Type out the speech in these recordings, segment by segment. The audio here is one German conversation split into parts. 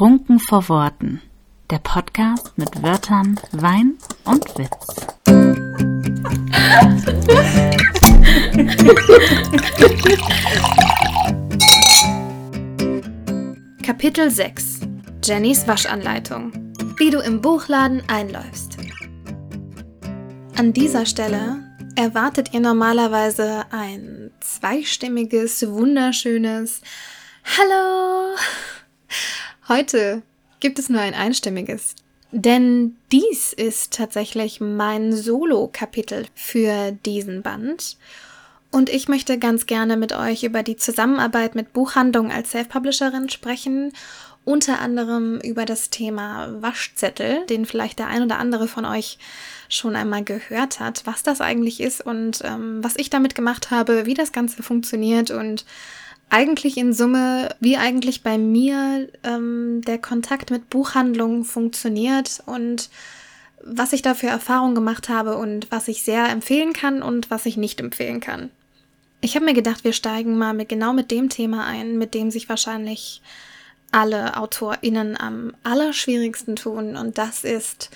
Trunken vor Worten. Der Podcast mit Wörtern, Wein und Witz. Kapitel 6 Jennys Waschanleitung. Wie du im Buchladen einläufst. An dieser Stelle erwartet ihr normalerweise ein zweistimmiges, wunderschönes Hallo. Heute gibt es nur ein einstimmiges, denn dies ist tatsächlich mein Solo-Kapitel für diesen Band. Und ich möchte ganz gerne mit euch über die Zusammenarbeit mit Buchhandlung als Self-Publisherin sprechen unter anderem über das Thema Waschzettel, den vielleicht der ein oder andere von euch schon einmal gehört hat, was das eigentlich ist und ähm, was ich damit gemacht habe, wie das Ganze funktioniert und eigentlich in Summe, wie eigentlich bei mir ähm, der Kontakt mit Buchhandlungen funktioniert und was ich da für Erfahrungen gemacht habe und was ich sehr empfehlen kann und was ich nicht empfehlen kann. Ich habe mir gedacht, wir steigen mal mit genau mit dem Thema ein, mit dem sich wahrscheinlich alle AutorInnen am allerschwierigsten tun. Und das ist,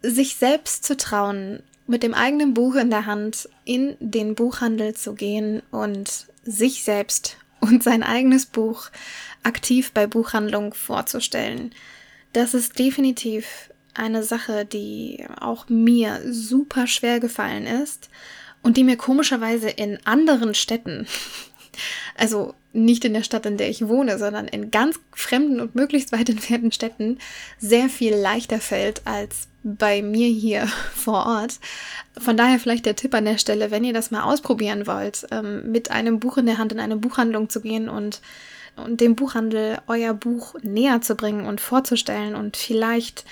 sich selbst zu trauen, mit dem eigenen Buch in der Hand in den Buchhandel zu gehen und sich selbst und sein eigenes Buch aktiv bei Buchhandlungen vorzustellen. Das ist definitiv eine Sache, die auch mir super schwer gefallen ist und die mir komischerweise in anderen Städten also nicht in der Stadt, in der ich wohne, sondern in ganz fremden und möglichst weit entfernten Städten sehr viel leichter fällt als bei mir hier vor Ort. Von daher vielleicht der Tipp an der Stelle, wenn ihr das mal ausprobieren wollt, ähm, mit einem Buch in der Hand in eine Buchhandlung zu gehen und, und dem Buchhandel euer Buch näher zu bringen und vorzustellen und vielleicht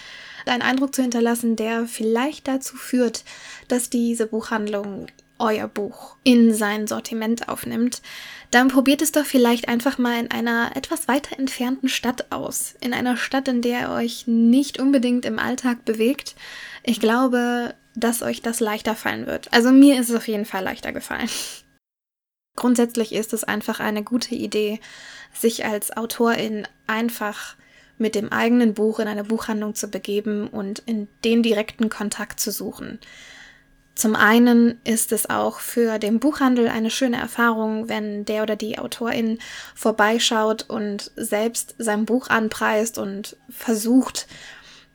einen Eindruck zu hinterlassen, der vielleicht dazu führt, dass diese Buchhandlung euer Buch in sein Sortiment aufnimmt, dann probiert es doch vielleicht einfach mal in einer etwas weiter entfernten Stadt aus. In einer Stadt, in der ihr euch nicht unbedingt im Alltag bewegt. Ich glaube, dass euch das leichter fallen wird. Also mir ist es auf jeden Fall leichter gefallen. Grundsätzlich ist es einfach eine gute Idee, sich als Autorin einfach mit dem eigenen Buch in eine Buchhandlung zu begeben und in den direkten Kontakt zu suchen. Zum einen ist es auch für den Buchhandel eine schöne Erfahrung, wenn der oder die Autorin vorbeischaut und selbst sein Buch anpreist und versucht,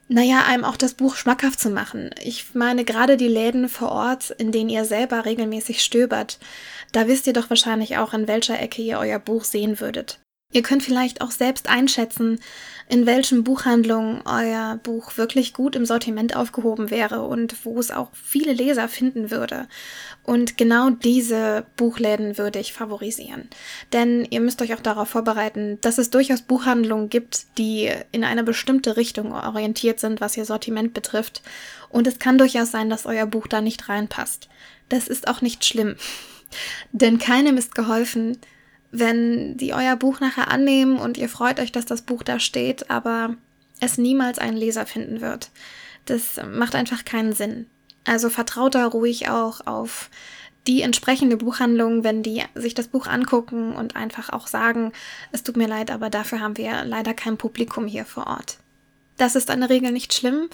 naja, einem auch das Buch schmackhaft zu machen. Ich meine, gerade die Läden vor Ort, in denen ihr selber regelmäßig stöbert, da wisst ihr doch wahrscheinlich auch, in welcher Ecke ihr euer Buch sehen würdet. Ihr könnt vielleicht auch selbst einschätzen, in welchen Buchhandlungen euer Buch wirklich gut im Sortiment aufgehoben wäre und wo es auch viele Leser finden würde. Und genau diese Buchläden würde ich favorisieren. Denn ihr müsst euch auch darauf vorbereiten, dass es durchaus Buchhandlungen gibt, die in eine bestimmte Richtung orientiert sind, was ihr Sortiment betrifft. Und es kann durchaus sein, dass euer Buch da nicht reinpasst. Das ist auch nicht schlimm. Denn keinem ist geholfen, wenn die euer Buch nachher annehmen und ihr freut euch, dass das Buch da steht, aber es niemals einen Leser finden wird. Das macht einfach keinen Sinn. Also vertraut da ruhig auch auf die entsprechende Buchhandlung, wenn die sich das Buch angucken und einfach auch sagen, es tut mir leid, aber dafür haben wir leider kein Publikum hier vor Ort. Das ist in der Regel nicht schlimm,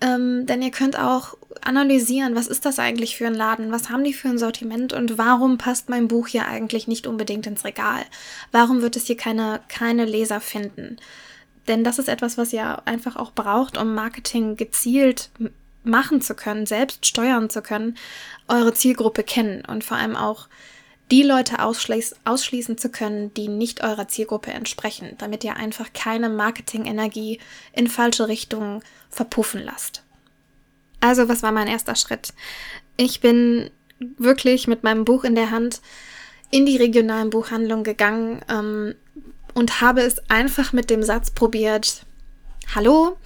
ähm, denn ihr könnt auch analysieren, was ist das eigentlich für ein Laden, was haben die für ein Sortiment und warum passt mein Buch hier eigentlich nicht unbedingt ins Regal? Warum wird es hier keine, keine Leser finden? Denn das ist etwas, was ihr einfach auch braucht, um Marketing gezielt machen zu können, selbst steuern zu können, eure Zielgruppe kennen und vor allem auch die Leute ausschließ ausschließen zu können, die nicht eurer Zielgruppe entsprechen, damit ihr einfach keine Marketingenergie in falsche Richtungen verpuffen lasst. Also, was war mein erster Schritt? Ich bin wirklich mit meinem Buch in der Hand in die regionalen Buchhandlungen gegangen ähm, und habe es einfach mit dem Satz probiert, Hallo,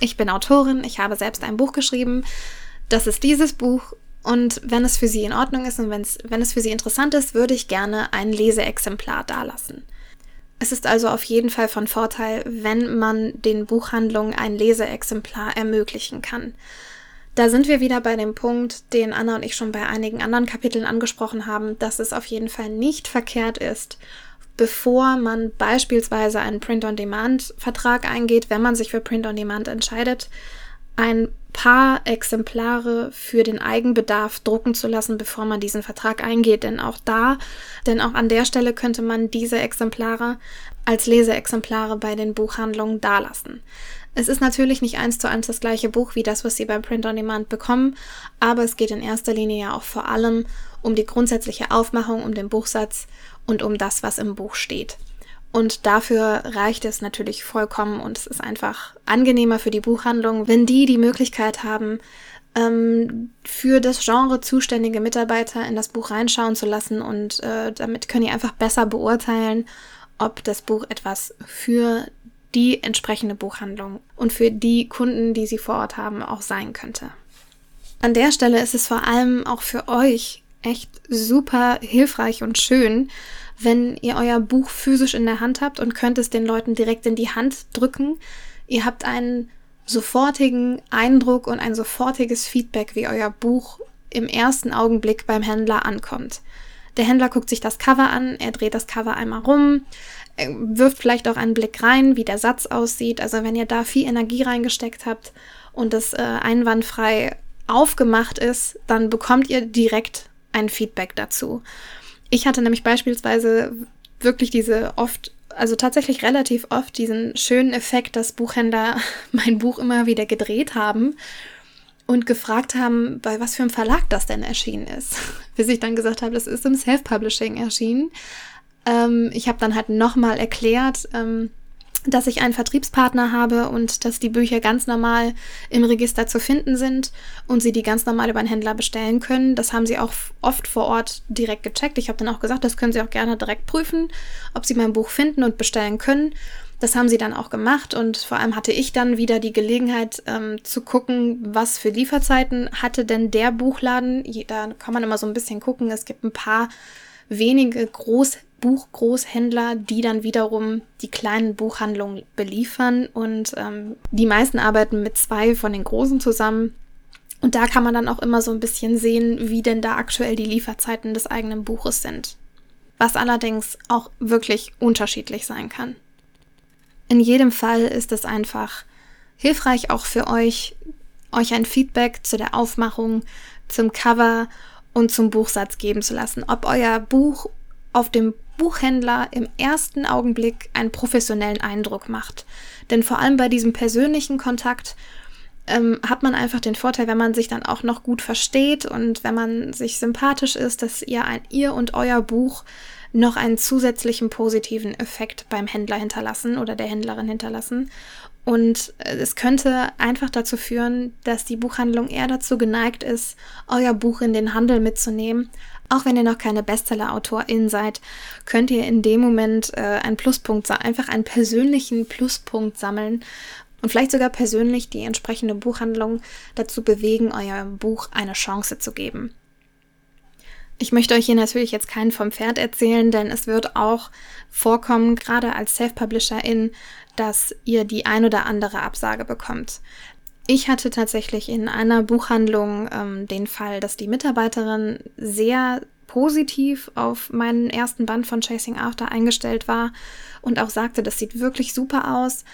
ich bin Autorin, ich habe selbst ein Buch geschrieben, das ist dieses Buch und wenn es für Sie in Ordnung ist und wenn es für Sie interessant ist, würde ich gerne ein Leseexemplar dalassen. Es ist also auf jeden Fall von Vorteil, wenn man den Buchhandlungen ein Leseexemplar ermöglichen kann. Da sind wir wieder bei dem Punkt, den Anna und ich schon bei einigen anderen Kapiteln angesprochen haben, dass es auf jeden Fall nicht verkehrt ist, bevor man beispielsweise einen Print-on-Demand-Vertrag eingeht, wenn man sich für Print-on-Demand entscheidet, ein paar Exemplare für den Eigenbedarf drucken zu lassen, bevor man diesen Vertrag eingeht. Denn auch da, denn auch an der Stelle könnte man diese Exemplare als Leseexemplare bei den Buchhandlungen dalassen. Es ist natürlich nicht eins zu eins das gleiche Buch wie das, was Sie beim Print on Demand bekommen, aber es geht in erster Linie ja auch vor allem um die grundsätzliche Aufmachung, um den Buchsatz und um das, was im Buch steht. Und dafür reicht es natürlich vollkommen und es ist einfach angenehmer für die Buchhandlung, wenn die die Möglichkeit haben, ähm, für das Genre zuständige Mitarbeiter in das Buch reinschauen zu lassen und äh, damit können die einfach besser beurteilen, ob das Buch etwas für die entsprechende Buchhandlung und für die Kunden, die sie vor Ort haben, auch sein könnte. An der Stelle ist es vor allem auch für euch echt super hilfreich und schön, wenn ihr euer Buch physisch in der Hand habt und könnt es den Leuten direkt in die Hand drücken. Ihr habt einen sofortigen Eindruck und ein sofortiges Feedback, wie euer Buch im ersten Augenblick beim Händler ankommt. Der Händler guckt sich das Cover an, er dreht das Cover einmal rum, wirft vielleicht auch einen Blick rein, wie der Satz aussieht. Also wenn ihr da viel Energie reingesteckt habt und das äh, einwandfrei aufgemacht ist, dann bekommt ihr direkt ein Feedback dazu. Ich hatte nämlich beispielsweise wirklich diese oft, also tatsächlich relativ oft diesen schönen Effekt, dass Buchhändler mein Buch immer wieder gedreht haben und gefragt haben, bei was für einem Verlag das denn erschienen ist. Bis ich dann gesagt habe, das ist im Self-Publishing erschienen. Ähm, ich habe dann halt nochmal erklärt, ähm, dass ich einen Vertriebspartner habe und dass die Bücher ganz normal im Register zu finden sind und sie die ganz normal über einen Händler bestellen können. Das haben sie auch oft vor Ort direkt gecheckt. Ich habe dann auch gesagt, das können sie auch gerne direkt prüfen, ob sie mein Buch finden und bestellen können. Das haben sie dann auch gemacht und vor allem hatte ich dann wieder die Gelegenheit ähm, zu gucken, was für Lieferzeiten hatte denn der Buchladen. Da kann man immer so ein bisschen gucken. Es gibt ein paar wenige Groß Buchgroßhändler, die dann wiederum die kleinen Buchhandlungen beliefern. Und ähm, die meisten arbeiten mit zwei von den großen zusammen. Und da kann man dann auch immer so ein bisschen sehen, wie denn da aktuell die Lieferzeiten des eigenen Buches sind. Was allerdings auch wirklich unterschiedlich sein kann. In jedem Fall ist es einfach hilfreich auch für euch, euch ein Feedback zu der Aufmachung, zum Cover und zum Buchsatz geben zu lassen, ob euer Buch auf dem Buchhändler im ersten Augenblick einen professionellen Eindruck macht. Denn vor allem bei diesem persönlichen Kontakt ähm, hat man einfach den Vorteil, wenn man sich dann auch noch gut versteht und wenn man sich sympathisch ist, dass ihr ein ihr und euer Buch noch einen zusätzlichen positiven Effekt beim Händler hinterlassen oder der Händlerin hinterlassen. Und äh, es könnte einfach dazu führen, dass die Buchhandlung eher dazu geneigt ist, euer Buch in den Handel mitzunehmen. Auch wenn ihr noch keine Bestseller-Autorin seid, könnt ihr in dem Moment äh, einen Pluspunkt, einfach einen persönlichen Pluspunkt sammeln und vielleicht sogar persönlich die entsprechende Buchhandlung dazu bewegen, eurem Buch eine Chance zu geben. Ich möchte euch hier natürlich jetzt keinen vom Pferd erzählen, denn es wird auch vorkommen, gerade als Self-Publisherin, dass ihr die ein oder andere Absage bekommt. Ich hatte tatsächlich in einer Buchhandlung ähm, den Fall, dass die Mitarbeiterin sehr positiv auf meinen ersten Band von Chasing After eingestellt war und auch sagte, das sieht wirklich super aus.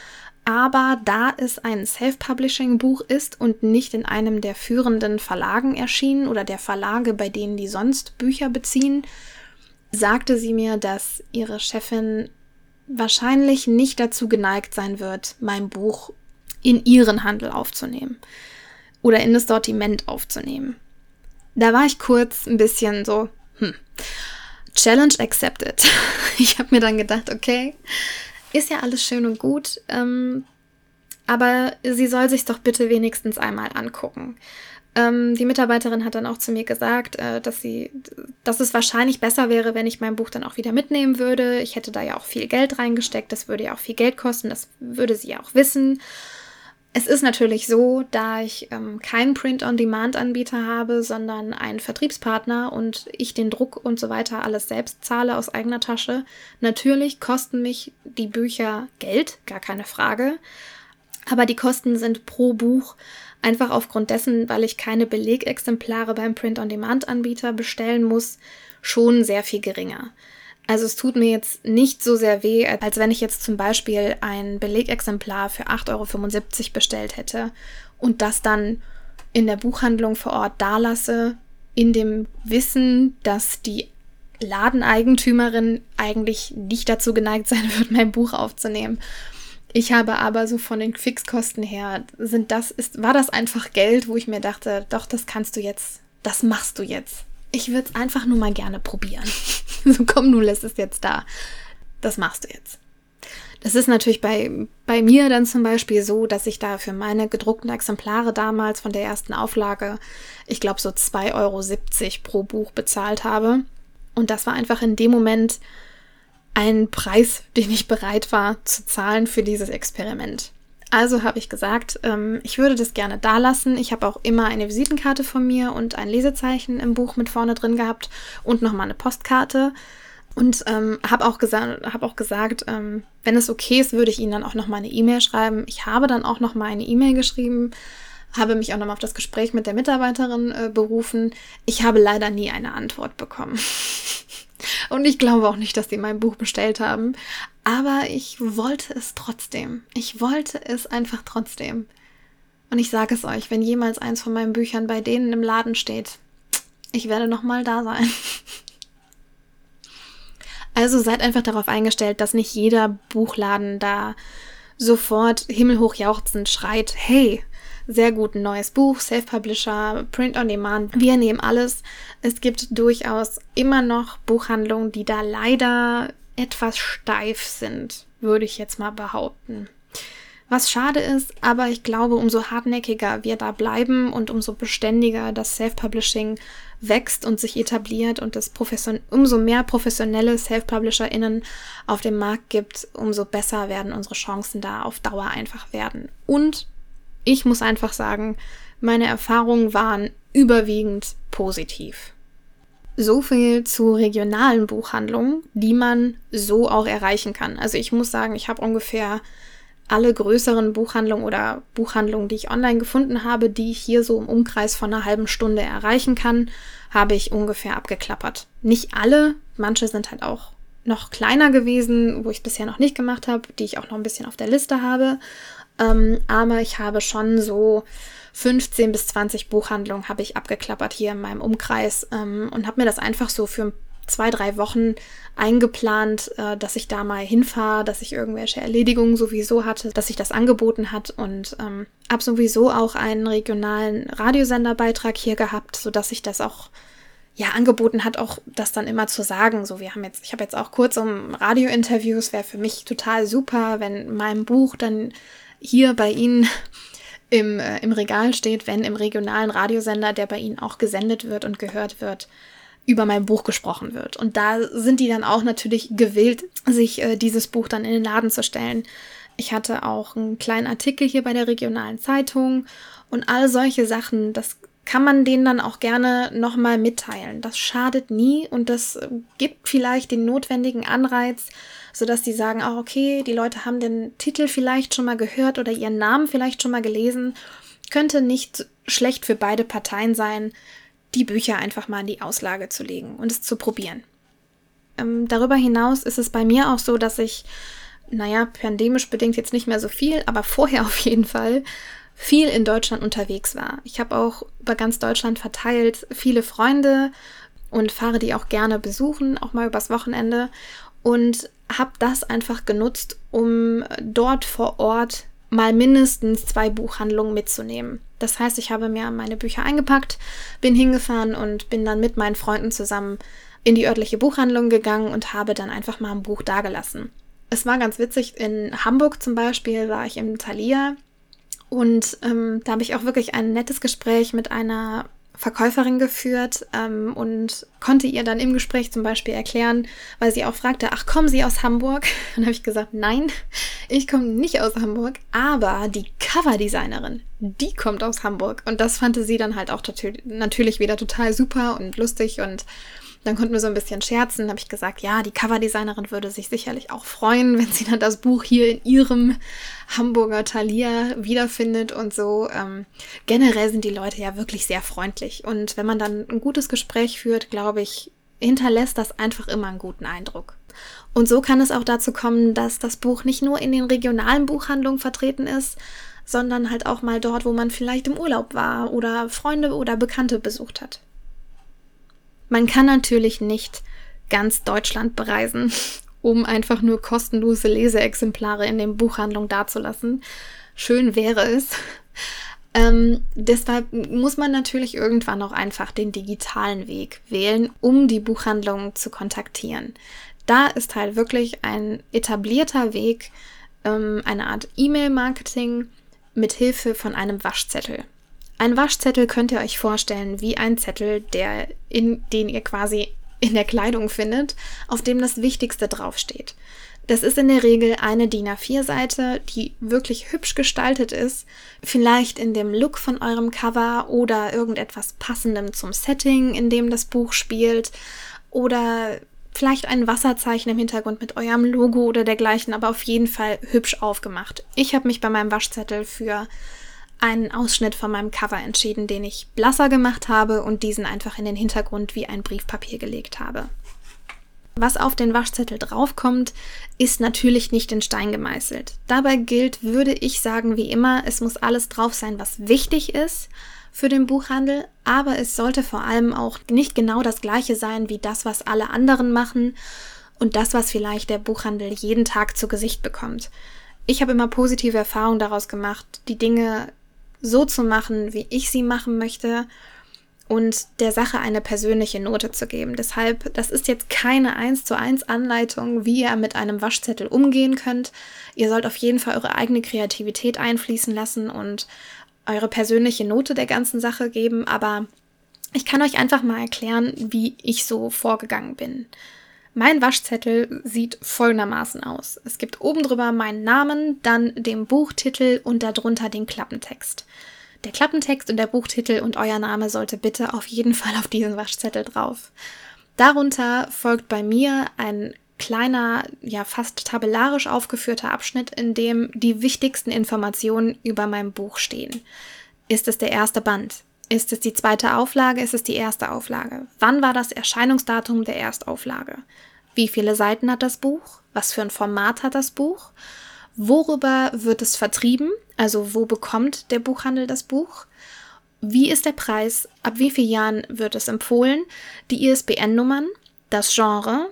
Aber da es ein Self-Publishing-Buch ist und nicht in einem der führenden Verlagen erschienen oder der Verlage, bei denen die sonst Bücher beziehen, sagte sie mir, dass ihre Chefin wahrscheinlich nicht dazu geneigt sein wird, mein Buch in ihren Handel aufzunehmen oder in das Sortiment aufzunehmen. Da war ich kurz ein bisschen so, hm, Challenge accepted. Ich habe mir dann gedacht, okay, ist ja alles schön und gut, ähm, aber sie soll sich doch bitte wenigstens einmal angucken. Ähm, die Mitarbeiterin hat dann auch zu mir gesagt, äh, dass sie, dass es wahrscheinlich besser wäre, wenn ich mein Buch dann auch wieder mitnehmen würde. Ich hätte da ja auch viel Geld reingesteckt, das würde ja auch viel Geld kosten, das würde sie ja auch wissen. Es ist natürlich so, da ich ähm, keinen Print-on-Demand-Anbieter habe, sondern einen Vertriebspartner und ich den Druck und so weiter alles selbst zahle aus eigener Tasche. Natürlich kosten mich die Bücher Geld, gar keine Frage. Aber die Kosten sind pro Buch einfach aufgrund dessen, weil ich keine Belegexemplare beim Print-on-Demand-Anbieter bestellen muss, schon sehr viel geringer. Also es tut mir jetzt nicht so sehr weh, als wenn ich jetzt zum Beispiel ein Belegexemplar für 8,75 Euro bestellt hätte und das dann in der Buchhandlung vor Ort dalasse, in dem Wissen, dass die Ladeneigentümerin eigentlich nicht dazu geneigt sein wird, mein Buch aufzunehmen. Ich habe aber so von den Fixkosten her, sind das, ist, war das einfach Geld, wo ich mir dachte, doch, das kannst du jetzt, das machst du jetzt. Ich würde es einfach nur mal gerne probieren. so komm, du lässt es jetzt da. Das machst du jetzt. Das ist natürlich bei, bei mir dann zum Beispiel so, dass ich da für meine gedruckten Exemplare damals von der ersten Auflage, ich glaube, so 2,70 Euro pro Buch bezahlt habe. Und das war einfach in dem Moment ein Preis, den ich bereit war zu zahlen für dieses Experiment. Also habe ich gesagt, ähm, ich würde das gerne da lassen. Ich habe auch immer eine Visitenkarte von mir und ein Lesezeichen im Buch mit vorne drin gehabt und nochmal eine Postkarte. Und ähm, habe auch, gesa hab auch gesagt, ähm, wenn es okay ist, würde ich Ihnen dann auch nochmal eine E-Mail schreiben. Ich habe dann auch nochmal eine E-Mail geschrieben, habe mich auch nochmal auf das Gespräch mit der Mitarbeiterin äh, berufen. Ich habe leider nie eine Antwort bekommen. Und ich glaube auch nicht, dass sie mein Buch bestellt haben. Aber ich wollte es trotzdem. Ich wollte es einfach trotzdem. Und ich sage es euch, wenn jemals eins von meinen Büchern bei denen im Laden steht, ich werde nochmal da sein. Also seid einfach darauf eingestellt, dass nicht jeder Buchladen da sofort himmelhoch jauchzend schreit, hey, sehr gut ein neues Buch, Self-Publisher, Print on Demand. Wir nehmen alles. Es gibt durchaus immer noch Buchhandlungen, die da leider etwas steif sind, würde ich jetzt mal behaupten. Was schade ist, aber ich glaube, umso hartnäckiger wir da bleiben und umso beständiger das Self-Publishing wächst und sich etabliert und es umso mehr professionelle Self-PublisherInnen auf dem Markt gibt, umso besser werden unsere Chancen da auf Dauer einfach werden. Und ich muss einfach sagen, meine Erfahrungen waren überwiegend positiv. So viel zu regionalen Buchhandlungen, die man so auch erreichen kann. Also ich muss sagen, ich habe ungefähr alle größeren Buchhandlungen oder Buchhandlungen, die ich online gefunden habe, die ich hier so im Umkreis von einer halben Stunde erreichen kann, habe ich ungefähr abgeklappert. Nicht alle, manche sind halt auch noch kleiner gewesen, wo ich bisher noch nicht gemacht habe, die ich auch noch ein bisschen auf der Liste habe. Ähm, aber ich habe schon so 15 bis 20 Buchhandlungen habe ich abgeklappert hier in meinem Umkreis ähm, und habe mir das einfach so für zwei, drei Wochen eingeplant, äh, dass ich da mal hinfahre, dass ich irgendwelche Erledigungen sowieso hatte, dass sich das angeboten hat und ähm, habe sowieso auch einen regionalen Radiosenderbeitrag hier gehabt, sodass ich das auch ja angeboten hat, auch das dann immer zu sagen. So, wir haben jetzt, ich habe jetzt auch kurz um Radiointerviews, wäre für mich total super, wenn mein Buch dann hier bei Ihnen im, äh, im Regal steht, wenn im regionalen Radiosender, der bei Ihnen auch gesendet wird und gehört wird, über mein Buch gesprochen wird. Und da sind die dann auch natürlich gewillt, sich äh, dieses Buch dann in den Laden zu stellen. Ich hatte auch einen kleinen Artikel hier bei der regionalen Zeitung und all solche Sachen, das kann man denen dann auch gerne nochmal mitteilen. Das schadet nie und das äh, gibt vielleicht den notwendigen Anreiz, sodass die sagen, oh, okay, die Leute haben den Titel vielleicht schon mal gehört oder ihren Namen vielleicht schon mal gelesen. Könnte nicht schlecht für beide Parteien sein, die Bücher einfach mal in die Auslage zu legen und es zu probieren. Ähm, darüber hinaus ist es bei mir auch so, dass ich, naja, pandemisch bedingt jetzt nicht mehr so viel, aber vorher auf jeden Fall viel in Deutschland unterwegs war. Ich habe auch über ganz Deutschland verteilt viele Freunde und fahre die auch gerne besuchen, auch mal übers Wochenende und habe das einfach genutzt, um dort vor Ort mal mindestens zwei Buchhandlungen mitzunehmen. Das heißt, ich habe mir meine Bücher eingepackt, bin hingefahren und bin dann mit meinen Freunden zusammen in die örtliche Buchhandlung gegangen und habe dann einfach mal ein Buch dagelassen. Es war ganz witzig, in Hamburg zum Beispiel war ich im Thalia und ähm, da habe ich auch wirklich ein nettes Gespräch mit einer Verkäuferin geführt ähm, und konnte ihr dann im Gespräch zum Beispiel erklären, weil sie auch fragte, ach, kommen Sie aus Hamburg? Dann habe ich gesagt, nein, ich komme nicht aus Hamburg, aber die Coverdesignerin, die kommt aus Hamburg. Und das fand sie dann halt auch natürlich wieder total super und lustig und dann konnten wir so ein bisschen scherzen. Dann habe ich gesagt, ja, die Coverdesignerin würde sich sicherlich auch freuen, wenn sie dann das Buch hier in ihrem Hamburger Thalia wiederfindet und so. Ähm, generell sind die Leute ja wirklich sehr freundlich. Und wenn man dann ein gutes Gespräch führt, glaube ich, hinterlässt das einfach immer einen guten Eindruck. Und so kann es auch dazu kommen, dass das Buch nicht nur in den regionalen Buchhandlungen vertreten ist, sondern halt auch mal dort, wo man vielleicht im Urlaub war oder Freunde oder Bekannte besucht hat. Man kann natürlich nicht ganz Deutschland bereisen, um einfach nur kostenlose Leseexemplare in den Buchhandlungen dazulassen. Schön wäre es. Ähm, deshalb muss man natürlich irgendwann auch einfach den digitalen Weg wählen, um die Buchhandlungen zu kontaktieren. Da ist halt wirklich ein etablierter Weg, ähm, eine Art E-Mail-Marketing mit Hilfe von einem Waschzettel. Ein Waschzettel könnt ihr euch vorstellen wie ein Zettel, der in, den ihr quasi in der Kleidung findet, auf dem das Wichtigste draufsteht. Das ist in der Regel eine DIN A4-Seite, die wirklich hübsch gestaltet ist, vielleicht in dem Look von eurem Cover oder irgendetwas passendem zum Setting, in dem das Buch spielt oder vielleicht ein Wasserzeichen im Hintergrund mit eurem Logo oder dergleichen, aber auf jeden Fall hübsch aufgemacht. Ich habe mich bei meinem Waschzettel für einen Ausschnitt von meinem Cover entschieden, den ich blasser gemacht habe und diesen einfach in den Hintergrund wie ein Briefpapier gelegt habe. Was auf den Waschzettel draufkommt, ist natürlich nicht in Stein gemeißelt. Dabei gilt, würde ich sagen, wie immer, es muss alles drauf sein, was wichtig ist für den Buchhandel, aber es sollte vor allem auch nicht genau das gleiche sein wie das, was alle anderen machen und das, was vielleicht der Buchhandel jeden Tag zu Gesicht bekommt. Ich habe immer positive Erfahrungen daraus gemacht, die Dinge so zu machen, wie ich sie machen möchte und der Sache eine persönliche Note zu geben. Deshalb, das ist jetzt keine 1 zu 1 Anleitung, wie ihr mit einem Waschzettel umgehen könnt. Ihr sollt auf jeden Fall eure eigene Kreativität einfließen lassen und eure persönliche Note der ganzen Sache geben, aber ich kann euch einfach mal erklären, wie ich so vorgegangen bin. Mein Waschzettel sieht folgendermaßen aus. Es gibt oben drüber meinen Namen, dann den Buchtitel und darunter den Klappentext. Der Klappentext und der Buchtitel und euer Name sollte bitte auf jeden Fall auf diesen Waschzettel drauf. Darunter folgt bei mir ein kleiner, ja fast tabellarisch aufgeführter Abschnitt, in dem die wichtigsten Informationen über mein Buch stehen. Ist es der erste Band? Ist es die zweite Auflage? Ist es die erste Auflage? Wann war das Erscheinungsdatum der Erstauflage? Wie viele Seiten hat das Buch? Was für ein Format hat das Buch? Worüber wird es vertrieben? Also wo bekommt der Buchhandel das Buch? Wie ist der Preis? Ab wie vielen Jahren wird es empfohlen? Die ISBN-Nummern, das Genre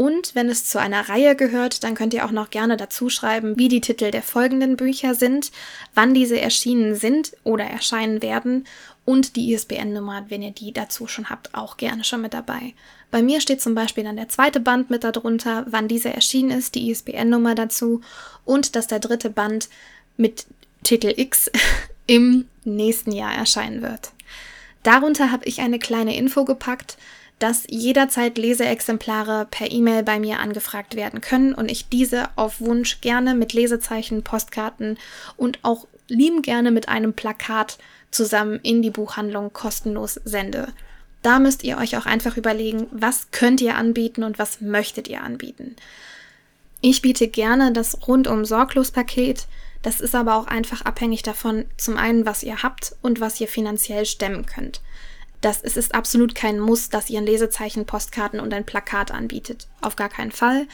und wenn es zu einer Reihe gehört, dann könnt ihr auch noch gerne dazu schreiben, wie die Titel der folgenden Bücher sind, wann diese erschienen sind oder erscheinen werden und die ISBN-Nummer, wenn ihr die dazu schon habt, auch gerne schon mit dabei. Bei mir steht zum Beispiel dann der zweite Band mit darunter, wann dieser erschienen ist, die ISBN-Nummer dazu und dass der dritte Band mit Titel X im nächsten Jahr erscheinen wird. Darunter habe ich eine kleine Info gepackt, dass jederzeit Leseexemplare per E-Mail bei mir angefragt werden können und ich diese auf Wunsch gerne mit Lesezeichen, Postkarten und auch lieben gerne mit einem Plakat zusammen in die Buchhandlung kostenlos sende. Da müsst ihr euch auch einfach überlegen, was könnt ihr anbieten und was möchtet ihr anbieten. Ich biete gerne das rundum sorglos Paket. Das ist aber auch einfach abhängig davon, zum einen, was ihr habt und was ihr finanziell stemmen könnt. Das, es ist absolut kein Muss, dass ihr ein Lesezeichen, Postkarten und ein Plakat anbietet. Auf gar keinen Fall.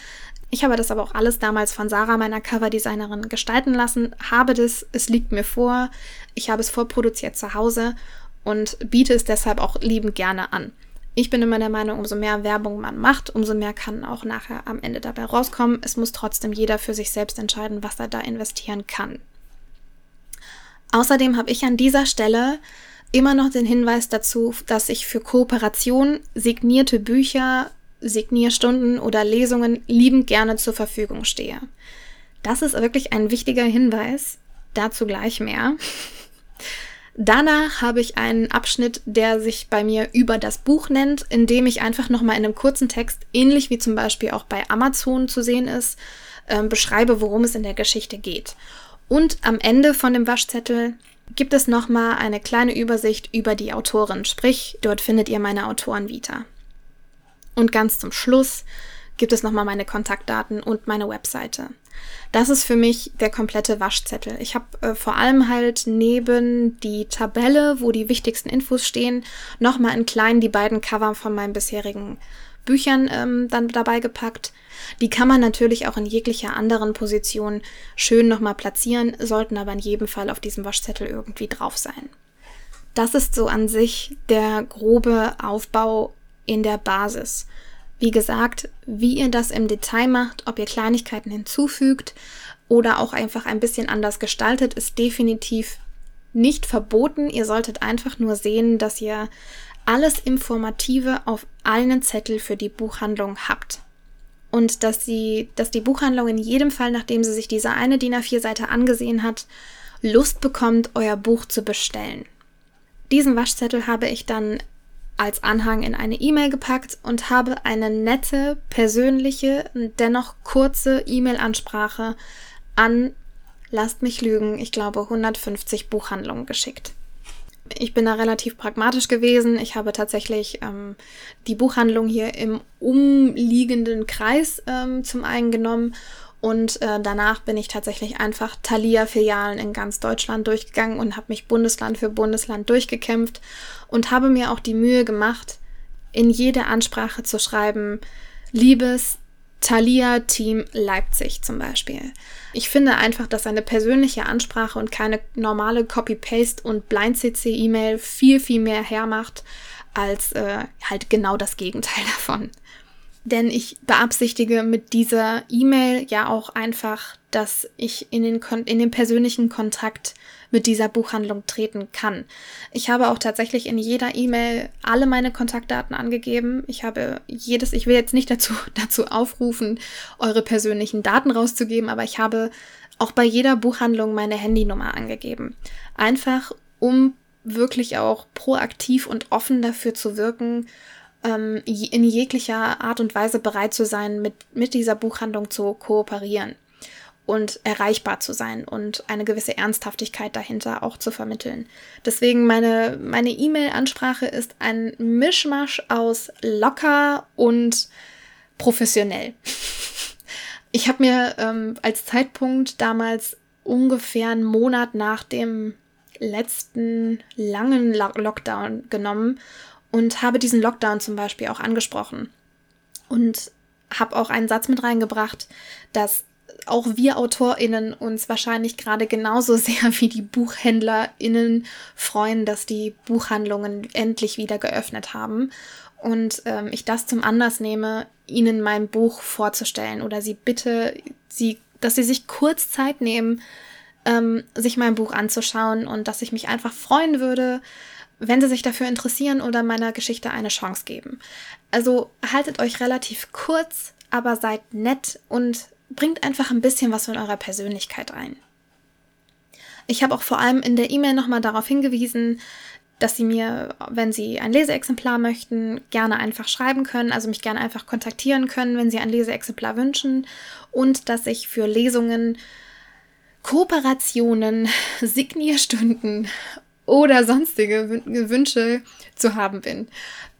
Ich habe das aber auch alles damals von Sarah, meiner Coverdesignerin, gestalten lassen, habe das, es liegt mir vor, ich habe es vorproduziert zu Hause und biete es deshalb auch liebend gerne an. Ich bin immer der Meinung, umso mehr Werbung man macht, umso mehr kann auch nachher am Ende dabei rauskommen. Es muss trotzdem jeder für sich selbst entscheiden, was er da investieren kann. Außerdem habe ich an dieser Stelle immer noch den Hinweis dazu, dass ich für Kooperation signierte Bücher, Signierstunden oder Lesungen liebend gerne zur Verfügung stehe. Das ist wirklich ein wichtiger Hinweis, dazu gleich mehr. Danach habe ich einen Abschnitt, der sich bei mir über das Buch nennt, in dem ich einfach nochmal in einem kurzen Text, ähnlich wie zum Beispiel auch bei Amazon zu sehen ist, äh, beschreibe, worum es in der Geschichte geht. Und am Ende von dem Waschzettel gibt es nochmal eine kleine Übersicht über die Autorin, sprich, dort findet ihr meine Autorenvita. Und ganz zum Schluss gibt es nochmal meine Kontaktdaten und meine Webseite. Das ist für mich der komplette Waschzettel. Ich habe äh, vor allem halt neben die Tabelle, wo die wichtigsten Infos stehen, nochmal in klein die beiden Cover von meinen bisherigen Büchern ähm, dann dabei gepackt. Die kann man natürlich auch in jeglicher anderen Position schön nochmal platzieren, sollten aber in jedem Fall auf diesem Waschzettel irgendwie drauf sein. Das ist so an sich der grobe Aufbau in der Basis. Wie gesagt, wie ihr das im Detail macht, ob ihr Kleinigkeiten hinzufügt oder auch einfach ein bisschen anders gestaltet, ist definitiv nicht verboten. Ihr solltet einfach nur sehen, dass ihr alles Informative auf einen Zettel für die Buchhandlung habt. Und dass, sie, dass die Buchhandlung in jedem Fall, nachdem sie sich diese eine DIN A4-Seite angesehen hat, Lust bekommt, euer Buch zu bestellen. Diesen Waschzettel habe ich dann als Anhang in eine E-Mail gepackt und habe eine nette, persönliche, dennoch kurze E-Mail-Ansprache an, lasst mich lügen, ich glaube 150 Buchhandlungen geschickt. Ich bin da relativ pragmatisch gewesen. Ich habe tatsächlich ähm, die Buchhandlung hier im umliegenden Kreis ähm, zum einen genommen und äh, danach bin ich tatsächlich einfach Thalia-Filialen in ganz Deutschland durchgegangen und habe mich Bundesland für Bundesland durchgekämpft und habe mir auch die Mühe gemacht, in jede Ansprache zu schreiben, liebes Thalia Team Leipzig zum Beispiel. Ich finde einfach, dass eine persönliche Ansprache und keine normale Copy-Paste und Blind-CC-E-Mail viel, viel mehr hermacht als äh, halt genau das Gegenteil davon. Denn ich beabsichtige mit dieser E-Mail ja auch einfach, dass ich in den, in den persönlichen Kontakt mit dieser Buchhandlung treten kann. Ich habe auch tatsächlich in jeder E-Mail alle meine Kontaktdaten angegeben. Ich habe jedes, ich will jetzt nicht dazu, dazu aufrufen, eure persönlichen Daten rauszugeben, aber ich habe auch bei jeder Buchhandlung meine Handynummer angegeben. Einfach um wirklich auch proaktiv und offen dafür zu wirken, ähm, in jeglicher Art und Weise bereit zu sein, mit, mit dieser Buchhandlung zu kooperieren und erreichbar zu sein und eine gewisse Ernsthaftigkeit dahinter auch zu vermitteln. Deswegen meine meine E-Mail-Ansprache ist ein Mischmasch aus locker und professionell. Ich habe mir ähm, als Zeitpunkt damals ungefähr einen Monat nach dem letzten langen Lockdown genommen und habe diesen Lockdown zum Beispiel auch angesprochen und habe auch einen Satz mit reingebracht, dass auch wir AutorInnen uns wahrscheinlich gerade genauso sehr wie die BuchhändlerInnen freuen, dass die Buchhandlungen endlich wieder geöffnet haben. Und ähm, ich das zum Anlass nehme, Ihnen mein Buch vorzustellen oder Sie bitte, Sie, dass Sie sich kurz Zeit nehmen, ähm, sich mein Buch anzuschauen und dass ich mich einfach freuen würde, wenn sie sich dafür interessieren oder meiner Geschichte eine Chance geben. Also haltet euch relativ kurz, aber seid nett und bringt einfach ein bisschen was von eurer Persönlichkeit ein. Ich habe auch vor allem in der E-Mail nochmal darauf hingewiesen, dass Sie mir, wenn Sie ein Leseexemplar möchten, gerne einfach schreiben können, also mich gerne einfach kontaktieren können, wenn Sie ein Leseexemplar wünschen und dass ich für Lesungen, Kooperationen, Signierstunden oder sonstige Wünsche zu haben bin.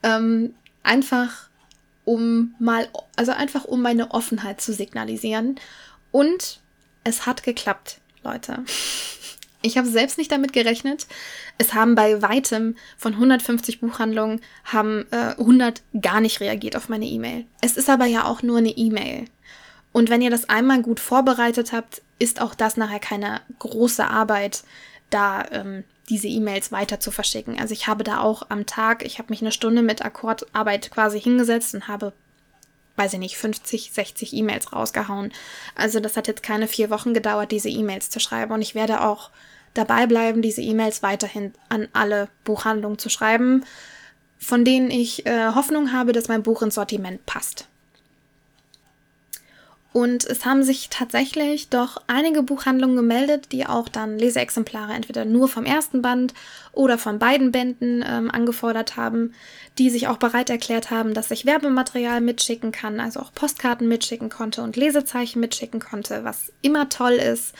Ähm, einfach um mal, also einfach um meine Offenheit zu signalisieren. Und es hat geklappt, Leute. Ich habe selbst nicht damit gerechnet. Es haben bei weitem von 150 Buchhandlungen haben äh, 100 gar nicht reagiert auf meine E-Mail. Es ist aber ja auch nur eine E-Mail. Und wenn ihr das einmal gut vorbereitet habt, ist auch das nachher keine große Arbeit, da ähm, diese E-Mails weiter zu verschicken. Also ich habe da auch am Tag, ich habe mich eine Stunde mit Akkordarbeit quasi hingesetzt und habe, weiß ich nicht, 50, 60 E-Mails rausgehauen. Also das hat jetzt keine vier Wochen gedauert, diese E-Mails zu schreiben. Und ich werde auch dabei bleiben, diese E-Mails weiterhin an alle Buchhandlungen zu schreiben, von denen ich äh, Hoffnung habe, dass mein Buch ins Sortiment passt. Und es haben sich tatsächlich doch einige Buchhandlungen gemeldet, die auch dann Leseexemplare entweder nur vom ersten Band oder von beiden Bänden ähm, angefordert haben, die sich auch bereit erklärt haben, dass ich Werbematerial mitschicken kann, also auch Postkarten mitschicken konnte und Lesezeichen mitschicken konnte, was immer toll ist.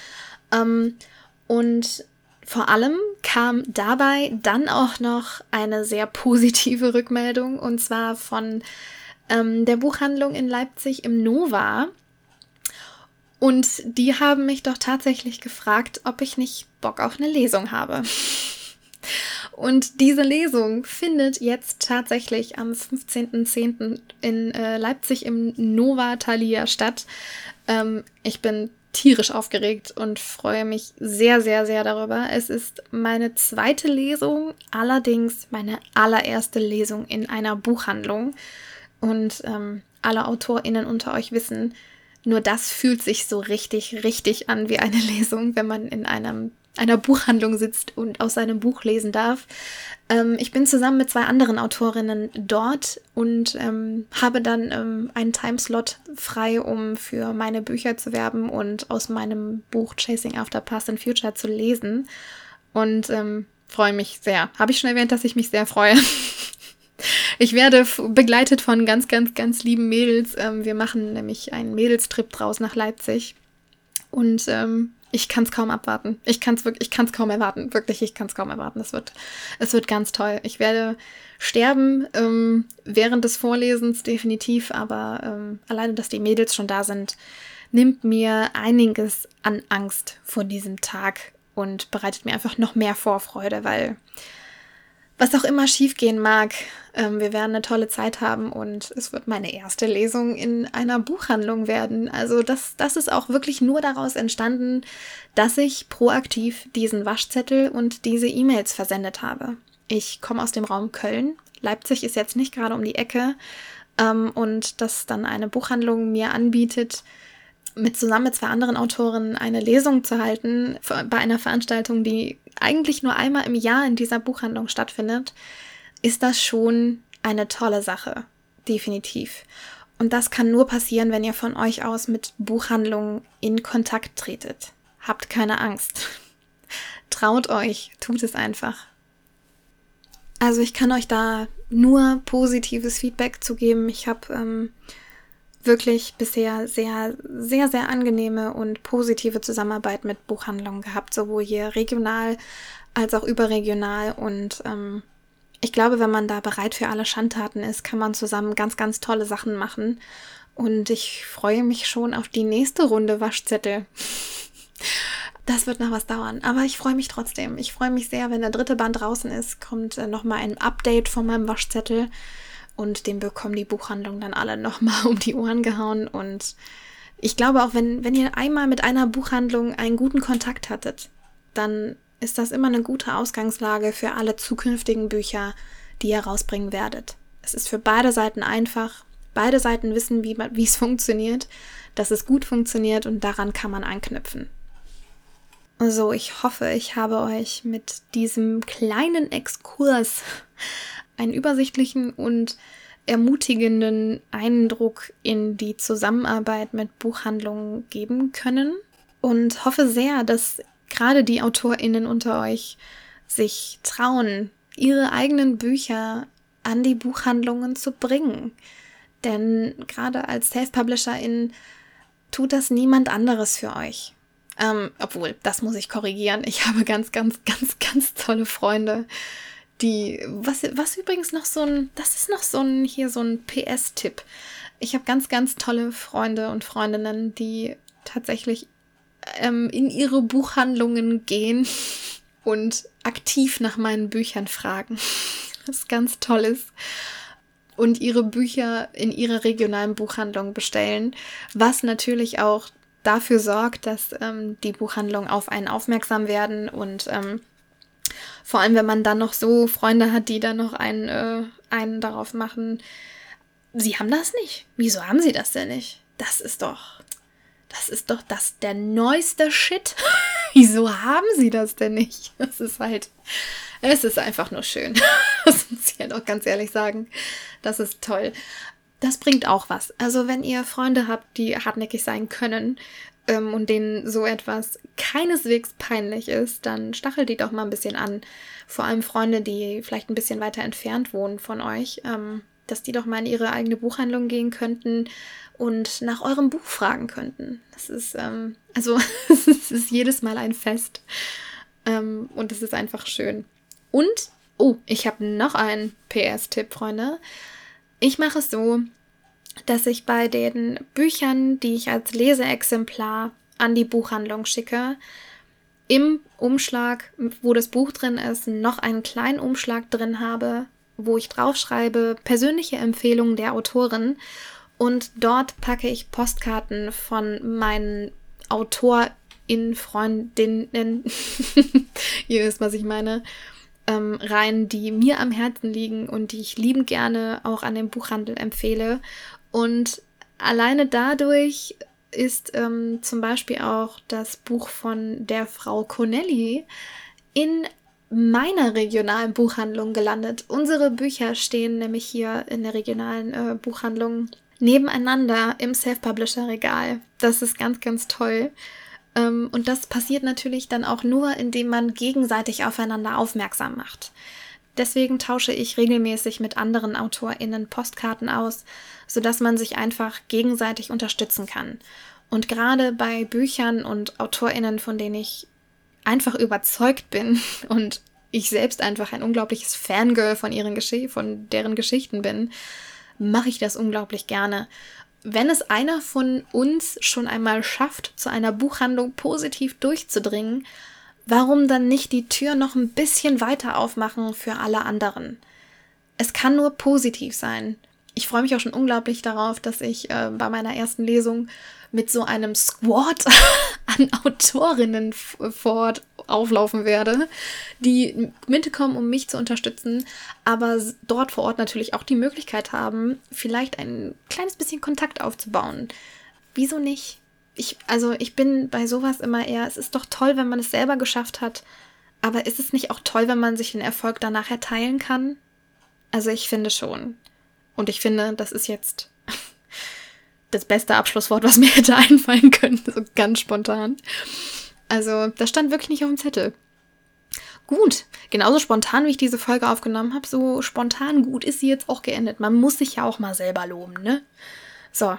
Ähm, und vor allem kam dabei dann auch noch eine sehr positive Rückmeldung und zwar von ähm, der Buchhandlung in Leipzig im Nova und die haben mich doch tatsächlich gefragt, ob ich nicht Bock auf eine Lesung habe. Und diese Lesung findet jetzt tatsächlich am 15.10. in äh, Leipzig im Nova Thalia statt. Ähm, ich bin tierisch aufgeregt und freue mich sehr, sehr, sehr darüber. Es ist meine zweite Lesung, allerdings meine allererste Lesung in einer Buchhandlung. Und ähm, alle AutorInnen unter euch wissen, nur das fühlt sich so richtig, richtig an wie eine Lesung, wenn man in einem, einer Buchhandlung sitzt und aus seinem Buch lesen darf. Ähm, ich bin zusammen mit zwei anderen Autorinnen dort und ähm, habe dann ähm, einen Timeslot frei, um für meine Bücher zu werben und aus meinem Buch Chasing After Past and Future zu lesen. Und ähm, freue mich sehr. Habe ich schon erwähnt, dass ich mich sehr freue. Ich werde begleitet von ganz, ganz, ganz lieben Mädels. Ähm, wir machen nämlich einen Mädelstrip draus nach Leipzig. Und ähm, ich kann es kaum abwarten. Ich kann es wirklich, ich kann es kaum erwarten. Wirklich, ich kann es kaum erwarten. Es wird, es wird ganz toll. Ich werde sterben ähm, während des Vorlesens definitiv, aber ähm, alleine, dass die Mädels schon da sind, nimmt mir einiges an Angst vor diesem Tag und bereitet mir einfach noch mehr Vorfreude, weil was auch immer schiefgehen mag, ähm, wir werden eine tolle Zeit haben und es wird meine erste Lesung in einer Buchhandlung werden. Also das, das ist auch wirklich nur daraus entstanden, dass ich proaktiv diesen Waschzettel und diese E-Mails versendet habe. Ich komme aus dem Raum Köln. Leipzig ist jetzt nicht gerade um die Ecke. Ähm, und dass dann eine Buchhandlung mir anbietet, mit zusammen mit zwei anderen Autorinnen eine Lesung zu halten bei einer Veranstaltung, die eigentlich nur einmal im Jahr in dieser Buchhandlung stattfindet, ist das schon eine tolle Sache. Definitiv. Und das kann nur passieren, wenn ihr von euch aus mit Buchhandlungen in Kontakt tretet. Habt keine Angst. Traut euch, tut es einfach. Also ich kann euch da nur positives Feedback zu geben. Ich habe ähm, wirklich bisher sehr, sehr, sehr angenehme und positive Zusammenarbeit mit Buchhandlungen gehabt, sowohl hier regional als auch überregional. Und ähm, ich glaube, wenn man da bereit für alle Schandtaten ist, kann man zusammen ganz, ganz tolle Sachen machen. Und ich freue mich schon auf die nächste Runde Waschzettel. Das wird noch was dauern, aber ich freue mich trotzdem. Ich freue mich sehr, wenn der dritte Band draußen ist, kommt äh, nochmal ein Update von meinem Waschzettel und den bekommen die Buchhandlungen dann alle nochmal um die Ohren gehauen. Und ich glaube auch, wenn, wenn ihr einmal mit einer Buchhandlung einen guten Kontakt hattet, dann ist das immer eine gute Ausgangslage für alle zukünftigen Bücher, die ihr rausbringen werdet. Es ist für beide Seiten einfach. Beide Seiten wissen, wie es funktioniert, dass es gut funktioniert und daran kann man anknüpfen. So, ich hoffe, ich habe euch mit diesem kleinen Exkurs einen übersichtlichen und ermutigenden Eindruck in die Zusammenarbeit mit Buchhandlungen geben können und hoffe sehr, dass gerade die Autorinnen unter euch sich trauen, ihre eigenen Bücher an die Buchhandlungen zu bringen. Denn gerade als Self-Publisherin tut das niemand anderes für euch. Ähm, obwohl, das muss ich korrigieren. Ich habe ganz, ganz, ganz, ganz tolle Freunde, die, was, was übrigens noch so ein, das ist noch so ein, hier so ein PS-Tipp. Ich habe ganz, ganz tolle Freunde und Freundinnen, die tatsächlich ähm, in ihre Buchhandlungen gehen und aktiv nach meinen Büchern fragen. Was ganz toll ist. Und ihre Bücher in ihrer regionalen Buchhandlung bestellen, was natürlich auch dafür sorgt, dass ähm, die Buchhandlungen auf einen aufmerksam werden und ähm, vor allem, wenn man dann noch so Freunde hat, die dann noch einen, äh, einen darauf machen, sie haben das nicht. Wieso haben sie das denn nicht? Das ist doch, das ist doch das der neueste Shit. Wieso haben sie das denn nicht? Das ist halt, es ist einfach nur schön. Das muss ich halt auch ganz ehrlich sagen. Das ist toll. Das bringt auch was. Also wenn ihr Freunde habt, die hartnäckig sein können, ähm, und denen so etwas keineswegs peinlich ist, dann stachelt die doch mal ein bisschen an. Vor allem Freunde, die vielleicht ein bisschen weiter entfernt wohnen von euch, ähm, dass die doch mal in ihre eigene Buchhandlung gehen könnten und nach eurem Buch fragen könnten. Das ist, ähm, also, es ist jedes Mal ein Fest. Ähm, und es ist einfach schön. Und, oh, ich habe noch einen PS-Tipp, Freunde. Ich mache es so, dass ich bei den Büchern, die ich als Leseexemplar an die Buchhandlung schicke, im Umschlag, wo das Buch drin ist, noch einen kleinen Umschlag drin habe, wo ich draufschreibe persönliche Empfehlungen der Autorin. Und dort packe ich Postkarten von meinen AutorInnen, Freundinnen, ihr wisst, was ich meine, ähm, rein, die mir am Herzen liegen und die ich liebend gerne auch an den Buchhandel empfehle. Und alleine dadurch ist ähm, zum Beispiel auch das Buch von der Frau Connelly in meiner regionalen Buchhandlung gelandet. Unsere Bücher stehen nämlich hier in der regionalen äh, Buchhandlung nebeneinander im Self-Publisher-Regal. Das ist ganz, ganz toll. Ähm, und das passiert natürlich dann auch nur, indem man gegenseitig aufeinander aufmerksam macht. Deswegen tausche ich regelmäßig mit anderen AutorInnen Postkarten aus, sodass man sich einfach gegenseitig unterstützen kann. Und gerade bei Büchern und AutorInnen, von denen ich einfach überzeugt bin und ich selbst einfach ein unglaubliches Fangirl von ihren Gesch von deren Geschichten bin, mache ich das unglaublich gerne. Wenn es einer von uns schon einmal schafft, zu einer Buchhandlung positiv durchzudringen, warum dann nicht die Tür noch ein bisschen weiter aufmachen für alle anderen? Es kann nur positiv sein. Ich freue mich auch schon unglaublich darauf, dass ich äh, bei meiner ersten Lesung mit so einem Squad an Autorinnen vor Ort auflaufen werde, die mitkommen, um mich zu unterstützen, aber dort vor Ort natürlich auch die Möglichkeit haben, vielleicht ein kleines bisschen Kontakt aufzubauen. Wieso nicht? Ich, also ich bin bei sowas immer eher, es ist doch toll, wenn man es selber geschafft hat, aber ist es nicht auch toll, wenn man sich den Erfolg danach erteilen kann? Also ich finde schon. Und ich finde, das ist jetzt das beste Abschlusswort, was mir hätte einfallen können, so ganz spontan. Also, das stand wirklich nicht auf dem Zettel. Gut, genauso spontan, wie ich diese Folge aufgenommen habe, so spontan gut ist sie jetzt auch geendet. Man muss sich ja auch mal selber loben, ne? So,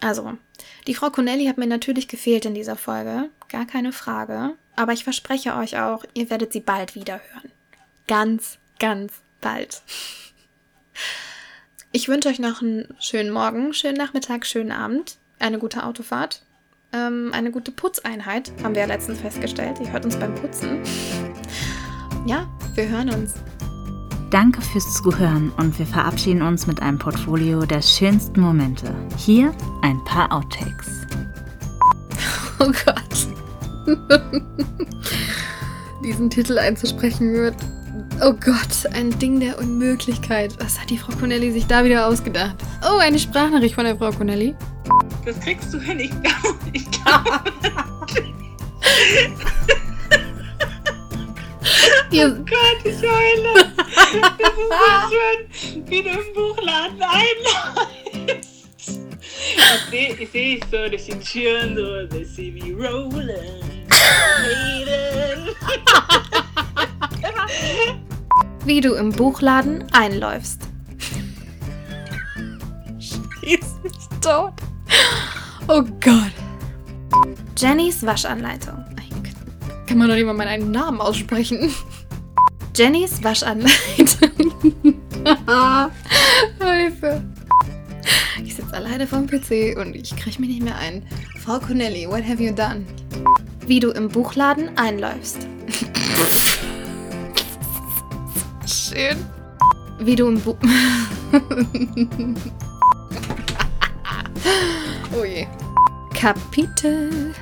also, die Frau Connelly hat mir natürlich gefehlt in dieser Folge, gar keine Frage. Aber ich verspreche euch auch, ihr werdet sie bald wieder hören. Ganz, ganz bald. Ich wünsche euch noch einen schönen Morgen, schönen Nachmittag, schönen Abend, eine gute Autofahrt, ähm, eine gute Putzeinheit, haben wir ja letztens festgestellt. Ihr hört uns beim Putzen. Ja, wir hören uns. Danke fürs Zuhören und wir verabschieden uns mit einem Portfolio der schönsten Momente. Hier ein paar Outtakes. Oh Gott. Diesen Titel einzusprechen wird Oh Gott, ein Ding der Unmöglichkeit. Was hat die Frau Connelly sich da wieder ausgedacht? Oh, eine Sprachnachricht von der Frau Connelly. Das kriegst du hin, ich glaube. Ich glaube. oh Gott, ich heule. Das ist so schön, wie du im Buchladen einläufst. Ich sehe ich seh so durch die Türen, so, they see me rolling. wie du im Buchladen einläufst. Schieß mich tot. Oh Gott. Jennys Waschanleitung. Kann man doch nicht mal meinen Namen aussprechen. Jennys Waschanleitung. Hilfe. Ich sitze alleine vorm PC und ich kriege mich nicht mehr ein. Frau Connelly, what have you done? Wie du im Buchladen einläufst schön. Wie du im Bu Oh je. Kapitel.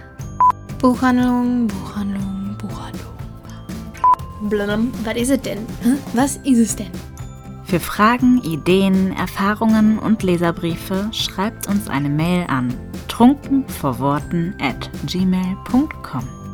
Buchhandlung, Buchhandlung. Blum, was ist es denn? Was ist es denn? Für Fragen, Ideen, Erfahrungen und Leserbriefe schreibt uns eine Mail an trunkenvorworten at gmail.com.